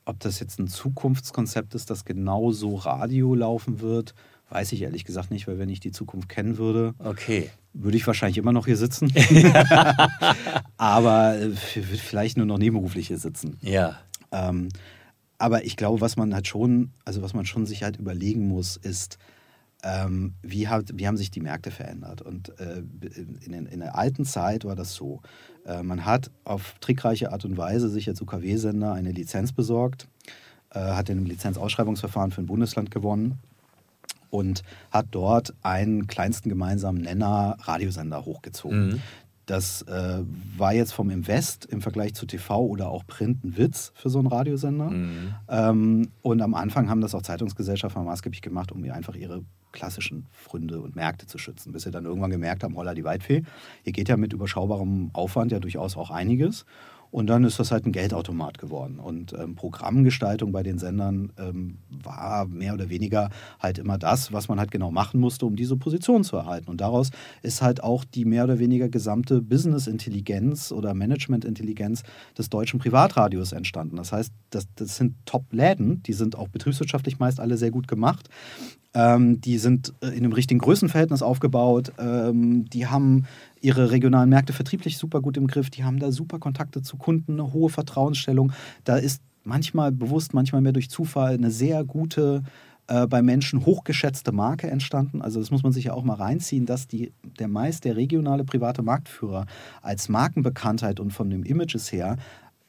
ob das jetzt ein Zukunftskonzept ist, das genauso Radio laufen wird, weiß ich ehrlich gesagt nicht, weil wenn ich die Zukunft kennen würde, okay. würde ich wahrscheinlich immer noch hier sitzen. Aber äh, vielleicht nur noch nebenberuflich hier sitzen. Ja. Ähm, aber ich glaube, was man halt schon, also was man schon sich halt überlegen muss, ist, ähm, wie, hat, wie haben sich die Märkte verändert. Und äh, in, in, in, der alten Zeit war das so. Äh, man hat auf trickreiche Art und Weise sich als UKW-Sender eine Lizenz besorgt, äh, hat in einem Lizenzausschreibungsverfahren für ein Bundesland gewonnen und hat dort einen kleinsten gemeinsamen Nenner Radiosender hochgezogen. Mhm. Das äh, war jetzt vom Invest im Vergleich zu TV oder auch Print ein Witz für so einen Radiosender. Mhm. Ähm, und am Anfang haben das auch Zeitungsgesellschaften maßgeblich gemacht, um einfach ihre klassischen Fründe und Märkte zu schützen, bis sie dann irgendwann gemerkt haben, holla die Weitfee, hier geht ja mit überschaubarem Aufwand ja durchaus auch einiges. Und dann ist das halt ein Geldautomat geworden. Und ähm, Programmgestaltung bei den Sendern ähm, war mehr oder weniger halt immer das, was man halt genau machen musste, um diese Position zu erhalten. Und daraus ist halt auch die mehr oder weniger gesamte Business-Intelligenz oder Management-Intelligenz des deutschen Privatradios entstanden. Das heißt, das, das sind Top-Läden, die sind auch betriebswirtschaftlich meist alle sehr gut gemacht. Ähm, die sind äh, in einem richtigen Größenverhältnis aufgebaut. Ähm, die haben ihre regionalen Märkte vertrieblich super gut im Griff. Die haben da super Kontakte zu Kunden, eine hohe Vertrauensstellung. Da ist manchmal bewusst, manchmal mehr durch Zufall eine sehr gute äh, bei Menschen hochgeschätzte Marke entstanden. Also das muss man sich ja auch mal reinziehen, dass die, der meist der regionale private Marktführer als Markenbekanntheit und von dem Images her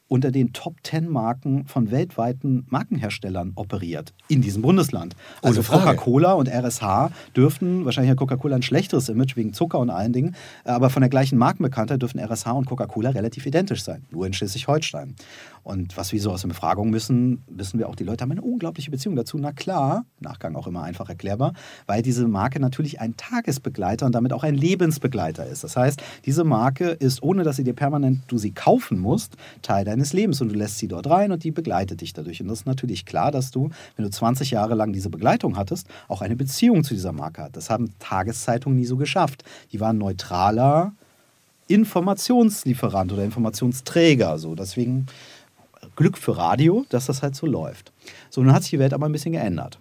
unter den Top 10 Marken von weltweiten Markenherstellern operiert in diesem Bundesland. Also Coca-Cola und RSH dürften, wahrscheinlich hat Coca-Cola ein schlechteres Image wegen Zucker und allen Dingen, aber von der gleichen Markenbekanntheit dürfen RSH und Coca-Cola relativ identisch sein, nur in Schleswig-Holstein. Und was wir so aus der Befragung wissen, wissen wir auch, die Leute haben eine unglaubliche Beziehung dazu. Na klar, Nachgang auch immer einfach erklärbar, weil diese Marke natürlich ein Tagesbegleiter und damit auch ein Lebensbegleiter ist. Das heißt, diese Marke ist, ohne dass sie dir permanent du sie kaufen musst, Teil deines Lebens und du lässt sie dort rein und die begleitet dich dadurch. Und das ist natürlich klar, dass du, wenn du 20 Jahre lang diese Begleitung hattest, auch eine Beziehung zu dieser Marke hast. Das haben Tageszeitungen nie so geschafft. Die waren neutraler Informationslieferant oder Informationsträger. So. Deswegen Glück für Radio, dass das halt so läuft. So, nun hat sich die Welt aber ein bisschen geändert.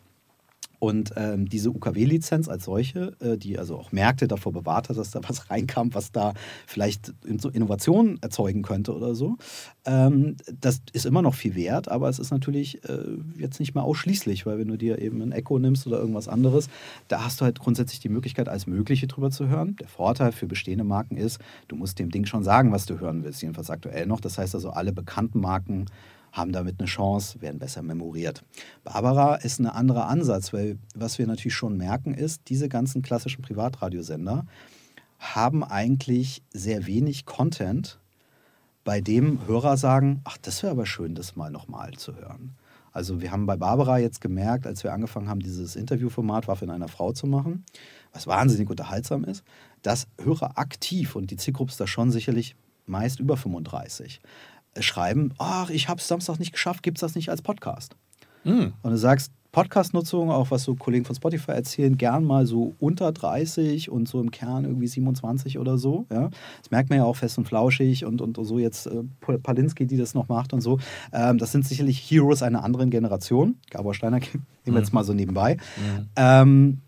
Und ähm, diese UKW-Lizenz als solche, äh, die also auch Märkte davor bewahrt hat, dass da was reinkam, was da vielleicht so Innovationen erzeugen könnte oder so, ähm, das ist immer noch viel wert, aber es ist natürlich äh, jetzt nicht mehr ausschließlich, weil wenn du dir eben ein Echo nimmst oder irgendwas anderes, da hast du halt grundsätzlich die Möglichkeit, alles Mögliche drüber zu hören. Der Vorteil für bestehende Marken ist, du musst dem Ding schon sagen, was du hören willst, jedenfalls aktuell noch. Das heißt also, alle bekannten Marken haben damit eine Chance, werden besser memoriert. Barbara ist ein anderer Ansatz, weil was wir natürlich schon merken ist, diese ganzen klassischen Privatradiosender haben eigentlich sehr wenig Content, bei dem Hörer sagen, ach, das wäre aber schön, das mal nochmal zu hören. Also wir haben bei Barbara jetzt gemerkt, als wir angefangen haben, dieses Interviewformat Waffe in einer Frau zu machen, was wahnsinnig unterhaltsam ist, dass Hörer aktiv, und die Zielgruppe ist da schon sicherlich meist über 35, schreiben, ach, ich habe es Samstag nicht geschafft, gibt es das nicht als Podcast? Mhm. Und du sagst, Podcast-Nutzung, auch was so Kollegen von Spotify erzählen, gern mal so unter 30 und so im Kern irgendwie 27 oder so. Ja? Das merkt man ja auch fest und flauschig und, und so jetzt äh, Palinski, die das noch macht und so. Ähm, das sind sicherlich Heroes einer anderen Generation. Gabor Steiner nehmen wir jetzt mal so nebenbei. Mhm. Ähm,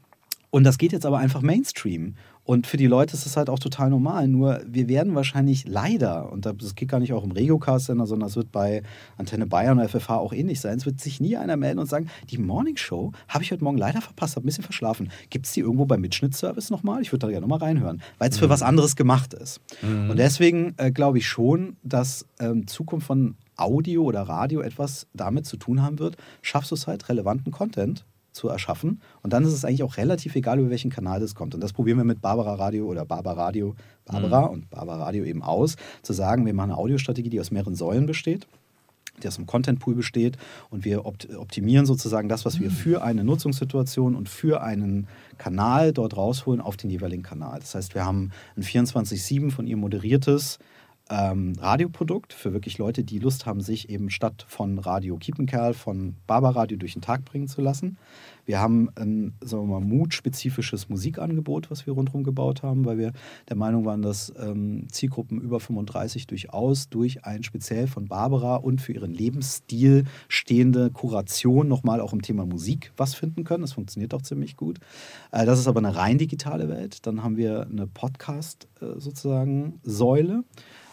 und das geht jetzt aber einfach Mainstream. Und für die Leute ist es halt auch total normal. Nur wir werden wahrscheinlich leider, und das geht gar nicht auch im Regio-Cast-Sender, sondern es wird bei Antenne Bayern oder FFH auch ähnlich sein, es wird sich nie einer melden und sagen, die Morning Show habe ich heute Morgen leider verpasst, habe ein bisschen verschlafen. Gibt es die irgendwo beim Mitschnittservice nochmal? Ich würde da gerne nochmal reinhören, weil es für mhm. was anderes gemacht ist. Mhm. Und deswegen äh, glaube ich schon, dass ähm, Zukunft von Audio oder Radio etwas damit zu tun haben wird, schaffst du es halt, relevanten Content zu erschaffen. Und dann ist es eigentlich auch relativ egal, über welchen Kanal das kommt. Und das probieren wir mit Barbara Radio oder Barbara Radio, Barbara mhm. und Barbara Radio eben aus, zu sagen, wir machen eine Audiostrategie, die aus mehreren Säulen besteht die aus einem Content Pool besteht und wir optimieren sozusagen das, was wir mhm. für eine Nutzungssituation und für einen Kanal dort rausholen auf den jeweiligen Kanal. Das heißt, wir haben ein 24-7 von ihr moderiertes ähm, Radioprodukt für wirklich Leute, die Lust haben, sich eben statt von Radio Kiepenkerl von Barbaradio durch den Tag bringen zu lassen. Wir haben ein, sagen wir mal, mutspezifisches Musikangebot, was wir rundherum gebaut haben, weil wir der Meinung waren, dass ähm, Zielgruppen über 35 durchaus durch ein speziell von Barbara und für ihren Lebensstil stehende Kuration nochmal auch im Thema Musik was finden können. Das funktioniert auch ziemlich gut. Äh, das ist aber eine rein digitale Welt. Dann haben wir eine Podcast äh, sozusagen Säule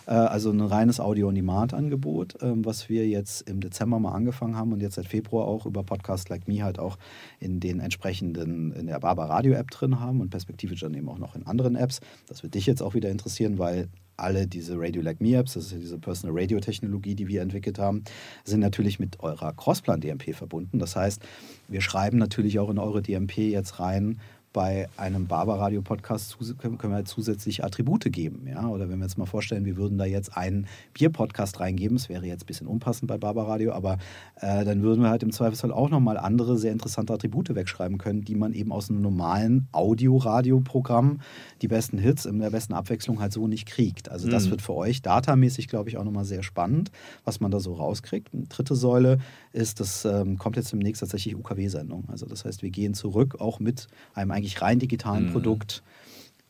Äh, also ein reines Audio-on-Demand-Angebot, ähm, was wir jetzt im Dezember mal angefangen haben und jetzt seit Februar auch über Podcast Like Me halt auch in den entsprechenden, in der Barber Radio App drin haben und perspektivisch dann eben auch noch in anderen Apps. Das wird dich jetzt auch wieder interessieren, weil alle diese Radio Like Me Apps, das ist ja diese Personal Radio Technologie, die wir entwickelt haben, sind natürlich mit eurer Crossplan DMP verbunden. Das heißt, wir schreiben natürlich auch in eure DMP jetzt rein, bei einem Barber-Radio-Podcast können wir halt zusätzlich Attribute geben. Ja? Oder wenn wir uns mal vorstellen, wir würden da jetzt einen Bier-Podcast reingeben, das wäre jetzt ein bisschen unpassend bei Barber Radio, aber äh, dann würden wir halt im Zweifelsfall auch nochmal andere sehr interessante Attribute wegschreiben können, die man eben aus einem normalen Audio-Radio-Programm, die besten Hits in der besten Abwechslung halt so nicht kriegt. Also das mhm. wird für euch datamäßig, glaube ich, auch nochmal sehr spannend, was man da so rauskriegt. Eine dritte Säule ist, das ähm, kommt jetzt demnächst tatsächlich UKW-Sendung. Also das heißt, wir gehen zurück auch mit einem eigentlich rein digitalen mhm. Produkt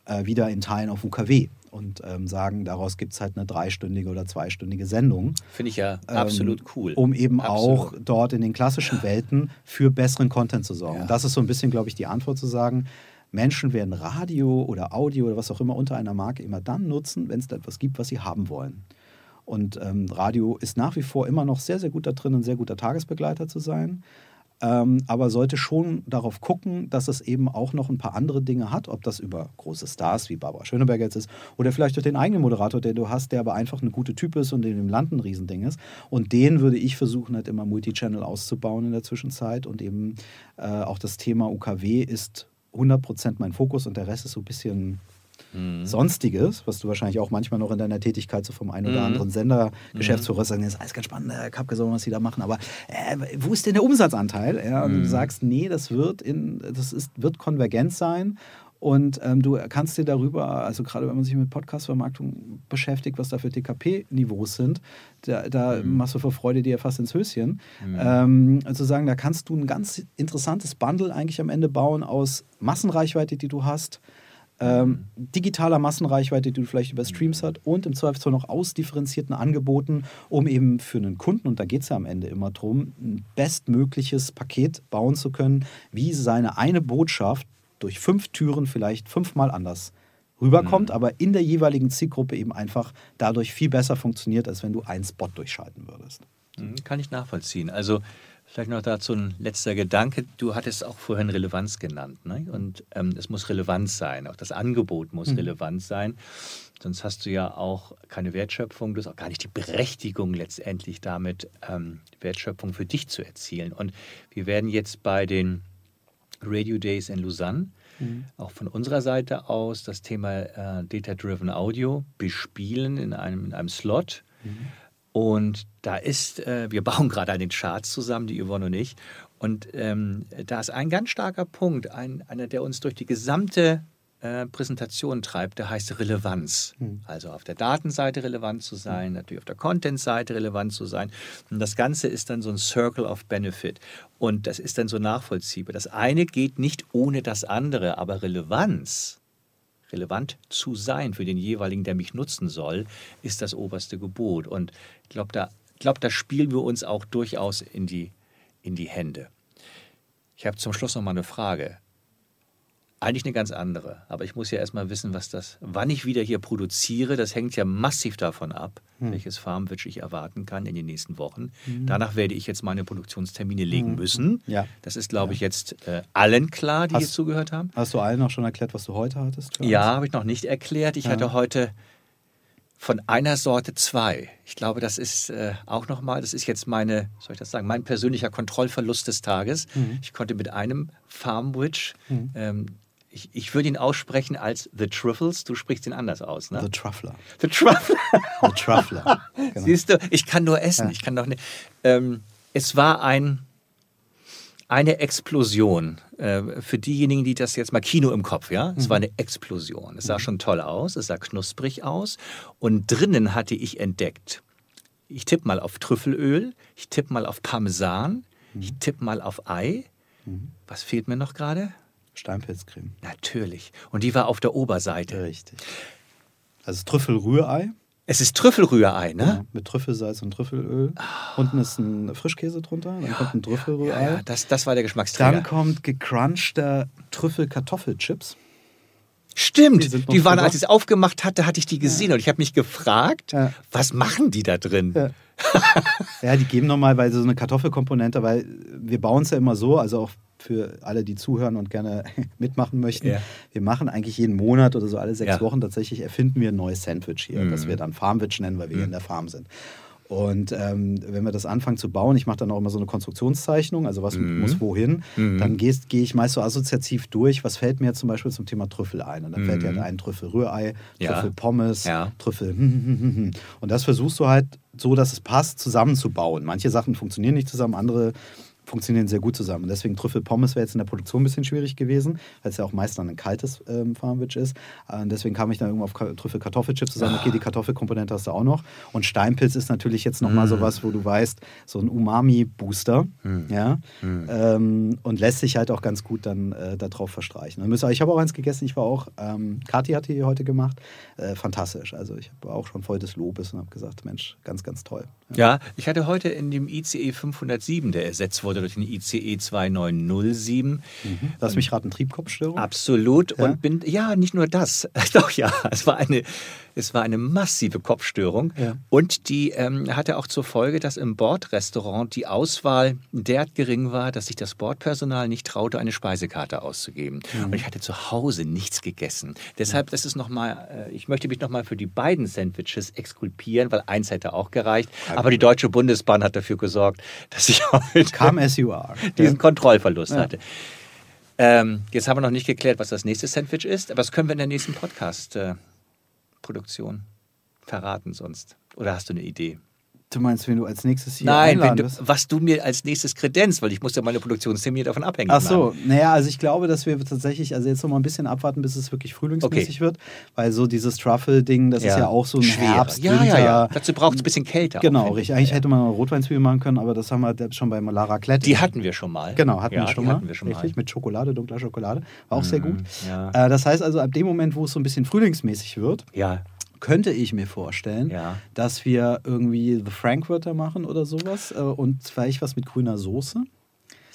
äh, wieder in Teilen auf UKW und ähm, sagen, daraus gibt es halt eine dreistündige oder zweistündige Sendung. Finde ich ja ähm, absolut cool. Um eben absolut. auch dort in den klassischen Welten für besseren Content zu sorgen. Ja. Das ist so ein bisschen, glaube ich, die Antwort zu sagen, Menschen werden Radio oder Audio oder was auch immer unter einer Marke immer dann nutzen, wenn es da etwas gibt, was sie haben wollen. Und ähm, Radio ist nach wie vor immer noch sehr, sehr gut da drin, ein sehr guter Tagesbegleiter zu sein ähm, aber sollte schon darauf gucken, dass es eben auch noch ein paar andere Dinge hat, ob das über große Stars wie Barbara Schöneberger jetzt ist oder vielleicht durch den eigenen Moderator, den du hast, der aber einfach ein guter Typ ist und in dem Land ein Riesending ist. Und den würde ich versuchen, halt immer Multichannel auszubauen in der Zwischenzeit und eben äh, auch das Thema UKW ist 100% mein Fokus und der Rest ist so ein bisschen mhm. Sonstiges, was du wahrscheinlich auch manchmal noch in deiner Tätigkeit so vom einen oder mhm. anderen Sender, mhm. Geschäftsführer sagen, das ist alles ganz spannend, Herr Kapke, was sie da machen, aber äh, wo ist denn der Umsatzanteil? Ja, und du mhm. sagst, nee, das wird, in, das ist, wird konvergent sein und ähm, du kannst dir darüber, also gerade wenn man sich mit Podcast-Vermarktung beschäftigt, was da für TKP-Niveaus sind, da, da mhm. machst du vor Freude dir fast ins Höschen. Mhm. Ähm, also sagen, da kannst du ein ganz interessantes Bundle eigentlich am Ende bauen aus Massenreichweite, die du hast, ähm, digitaler Massenreichweite, die du vielleicht über Streams hast und im Zweifelsfall noch ausdifferenzierten Angeboten, um eben für einen Kunden, und da geht es ja am Ende immer drum, ein bestmögliches Paket bauen zu können, wie seine eine Botschaft durch fünf Türen vielleicht fünfmal anders rüberkommt, mhm. aber in der jeweiligen Zielgruppe eben einfach dadurch viel besser funktioniert, als wenn du einen Spot durchschalten würdest. Mhm, kann ich nachvollziehen. Also Vielleicht noch dazu ein letzter Gedanke. Du hattest auch vorhin Relevanz genannt. Ne? Und ähm, es muss relevant sein. Auch das Angebot muss mhm. relevant sein. Sonst hast du ja auch keine Wertschöpfung. Du hast auch gar nicht die Berechtigung, letztendlich damit ähm, Wertschöpfung für dich zu erzielen. Und wir werden jetzt bei den Radio Days in Lausanne mhm. auch von unserer Seite aus das Thema äh, Data-Driven Audio bespielen in einem, in einem Slot. Mhm und da ist, äh, wir bauen gerade an den Charts zusammen, die Yvonne und ich. Und ähm, da ist ein ganz starker Punkt, ein, einer, der uns durch die gesamte äh, Präsentation treibt, der heißt Relevanz. Mhm. Also auf der Datenseite relevant zu sein, mhm. natürlich auf der Content-Seite relevant zu sein. Und das Ganze ist dann so ein Circle of Benefit. Und das ist dann so nachvollziehbar. Das eine geht nicht ohne das andere, aber Relevanz relevant zu sein für den jeweiligen, der mich nutzen soll, ist das oberste Gebot. Und ich glaube, da, glaub, da spielen wir uns auch durchaus in die, in die Hände. Ich habe zum Schluss noch mal eine Frage. Eigentlich eine ganz andere. Aber ich muss ja erstmal wissen, was das, wann ich wieder hier produziere. Das hängt ja massiv davon ab, hm. welches Farmwitch ich erwarten kann in den nächsten Wochen. Hm. Danach werde ich jetzt meine Produktionstermine legen hm. müssen. Ja. Das ist, glaube ich, jetzt äh, allen klar, die hast, hier zugehört haben. Hast du allen auch schon erklärt, was du heute hattest? Ja, habe ich noch nicht erklärt. Ich ja. hatte heute von einer Sorte zwei. Ich glaube, das ist äh, auch nochmal, das ist jetzt meine, soll ich das sagen, mein persönlicher Kontrollverlust des Tages. Mhm. Ich konnte mit einem Farmwitch mhm. ähm, ich, ich würde ihn aussprechen als The Truffles. Du sprichst ihn anders aus, ne? The Truffler. The Truffler. The Truffler. Genau. Siehst du, ich kann nur essen. Ja. Ich kann doch nicht. Ähm, es war ein, eine Explosion. Äh, für diejenigen, die das jetzt mal Kino im Kopf, ja? Es mhm. war eine Explosion. Es sah mhm. schon toll aus, es sah knusprig aus. Und drinnen hatte ich entdeckt, ich tippe mal auf Trüffelöl, ich tippe mal auf Parmesan, mhm. ich tippe mal auf Ei. Mhm. Was fehlt mir noch gerade? Steinpilzcreme. Natürlich. Und die war auf der Oberseite. Richtig. Also Trüffelrührei. Es ist Trüffelrührei, ne? Ja, mit Trüffelsalz und Trüffelöl. Oh. Unten ist ein Frischkäse drunter, dann ja, kommt ein Trüffelrührei. Ja, ja, das, das war der Geschmacksträger. Dann kommt gecrunchter Trüffelkartoffelchips. Stimmt, Die die, waren, als ich es aufgemacht hatte, hatte ich die gesehen und ich habe mich gefragt, Ja. was machen die da drin? Ja. Ja, die geben nochmal, weil so eine Kartoffelkomponente, weil wir bauen es ja immer so, also auch für alle, die zuhören und gerne mitmachen möchten. Ja. Wir machen eigentlich jeden Monat oder so alle sechs Ja. Wochen tatsächlich erfinden wir ein neues Sandwich hier, Mhm. das wir dann Farmwich nennen, weil wir hier in der Farm sind. Und ähm, wenn wir das anfangen zu bauen, ich mache dann auch immer so eine Konstruktionszeichnung, also was Mhm. muss wohin, Mhm. dann gehe ich meist so assoziativ durch, was fällt mir zum Beispiel zum Thema Trüffel ein. Und dann fällt dir Mhm. halt ein Trüffel Rührei, Ja. Trüffel Pommes, Ja. Trüffel. Und das versuchst du halt so, dass es passt, zusammenzubauen. Manche Sachen funktionieren nicht zusammen, andere funktionieren sehr gut zusammen. Deswegen Trüffel-Pommes wäre jetzt in der Produktion ein bisschen schwierig gewesen, weil es ja auch meist dann ein kaltes ähm, Farmwich ist. Äh, deswegen kam ich dann irgendwann auf Ka- Trüffel-Kartoffelchips zusammen. Okay, die Kartoffelkomponente hast du auch noch. Und Steinpilz ist natürlich jetzt nochmal Mm. sowas, wo du weißt, so ein Umami-Booster. Mm. Ja? Mm. Ähm, und lässt sich halt auch ganz gut dann äh, darauf verstreichen. Ich habe auch eins gegessen, ich war auch, ähm, Kathi hat die heute gemacht. Äh, fantastisch. Also ich war auch schon voll des Lobes und habe gesagt, Mensch, ganz, ganz toll. Ja, ich hatte heute in dem ICE 507, der ersetzt wurde durch den ICE 2907, Lass mich raten, Triebkopfstörung? Absolut. Ja? Und bin, ja, nicht nur das. Doch, ja, es war eine, es war eine massive Kopfstörung. Ja. Und die ähm, hatte auch zur Folge, dass im Bordrestaurant die Auswahl derart gering war, dass sich das Bordpersonal nicht traute, eine Speisekarte auszugeben. Mhm. Und ich hatte zu Hause nichts gegessen. Deshalb, das ist nochmal, äh, ich möchte mich nochmal für die beiden Sandwiches exkulpieren, weil eins hätte auch gereicht. Aber die Deutsche Bundesbahn hat dafür gesorgt, dass ich heute Come as you are. diesen Kontrollverlust Ja. hatte. Ähm, jetzt haben wir noch nicht geklärt, was das nächste Sandwich ist, aber das können wir in der nächsten Podcast-Produktion verraten sonst. Oder hast du eine Idee? Du meinst, wenn du als nächstes hier Nein, wenn du, was du mir als nächstes kredenzt, weil ich muss ja meine Produktionstermine davon abhängig Ach so, machen. naja, also ich glaube, dass wir tatsächlich, also jetzt noch mal ein bisschen abwarten, bis es wirklich frühlingsmäßig wird, weil so dieses Truffle-Ding, das ist ja auch so ein Schwer. Herbst, Ja, Winter. ja, ja. Dazu braucht es ein bisschen Kälte. auch, Genau, richtig. Eigentlich Ja. hätte man noch Rotweinzwiebeln machen können, aber das haben wir schon bei Lara Klett. Die hatten wir schon mal. Genau, hatten ja, wir schon die mal. Hatten wir schon richtig, mal. mit Schokolade, dunkler Schokolade. War auch sehr gut. ja. Äh, das heißt also, ab dem Moment, wo es so ein bisschen frühlingsmäßig wird, Ja, könnte ich mir vorstellen, Ja. dass wir irgendwie The Frankfurter machen oder sowas äh, und vielleicht was mit grüner Soße.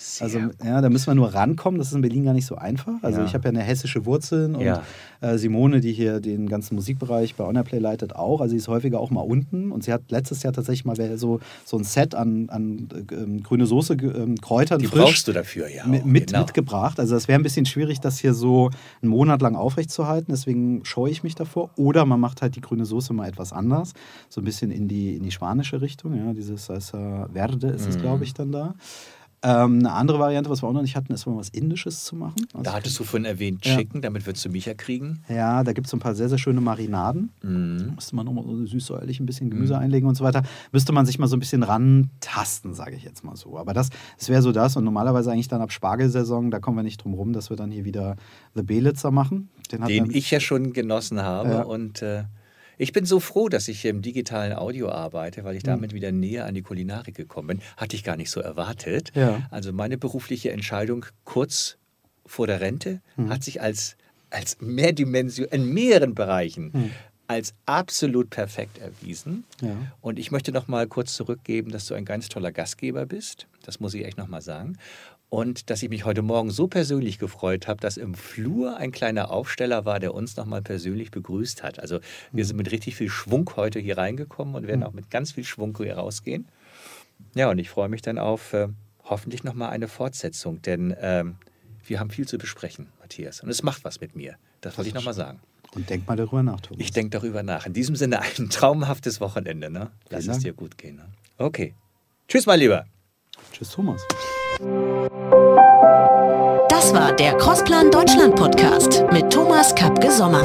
Sehr Also ja, da müssen wir nur rankommen. Das ist in Berlin gar nicht so einfach. Also Ja. ich habe ja eine hessische Wurzeln und Ja. äh, Simone, die hier den ganzen Musikbereich bei Honorplay leitet, auch. Also sie ist häufiger auch mal unten und sie hat letztes Jahr tatsächlich mal so, so ein Set an, an äh, ähm, grüne Soße, ähm, Kräutern die frisch brauchst du dafür, ja. auch, mit, genau. mitgebracht. Also das wäre ein bisschen schwierig, das hier so einen Monat lang aufrechtzuerhalten. Deswegen scheue ich mich davor. Oder man macht halt die grüne Soße mal etwas anders. So ein bisschen in die, in die spanische Richtung. Ja, dieses Salsa Verde ist es, Mhm. glaube ich, dann da. Ähm, eine andere Variante, was wir auch noch nicht hatten, ist mal was Indisches zu machen. Also, Da hattest du vorhin erwähnt, Ja. Chicken, damit würdest du mich ja kriegen. ja, da gibt es so ein paar sehr, sehr schöne Marinaden. Mhm. Müsste man nochmal so süß-säuerlich ein bisschen Gemüse einlegen und so weiter. Müsste man sich mal so ein bisschen rantasten, sage ich jetzt mal so. Aber das, das wäre so das. Und normalerweise eigentlich dann ab Spargelsaison, da kommen wir nicht drum rum, dass wir dann hier wieder The Belitzer machen. Den, den ich ja schon genossen habe. Ja. Und äh, ich bin so froh, dass ich im digitalen Audio arbeite, weil ich Hm. damit wieder näher an die Kulinarik gekommen bin. Hatte ich gar nicht so erwartet. Ja. Also meine berufliche Entscheidung kurz vor der Rente Hm. hat sich als, als Mehrdimension in mehreren Bereichen Hm. als absolut perfekt erwiesen. Ja. Und ich möchte noch mal kurz zurückgeben, dass du ein ganz toller Gastgeber bist. Das muss ich echt noch mal sagen. Und dass ich mich heute Morgen so persönlich gefreut habe, dass im Flur ein kleiner Aufsteller war, der uns noch mal persönlich begrüßt hat. Also wir sind mit richtig viel Schwung heute hier reingekommen und werden auch mit ganz viel Schwung hier rausgehen. Ja, und ich freue mich dann auf äh, hoffentlich noch mal eine Fortsetzung, denn ähm, wir haben viel zu besprechen, Matthias. Und es macht was mit mir. Das wollte ich noch mal sagen. Und denk mal darüber nach, Thomas. Ich denke darüber nach. In diesem Sinne ein traumhaftes Wochenende. Ne? Lass es dir gut gehen. Ne? Okay. Tschüss, mein Lieber. Tschüss, Thomas. Das war der Crossplan Deutschland Podcast mit Thomas Kapke Sommer.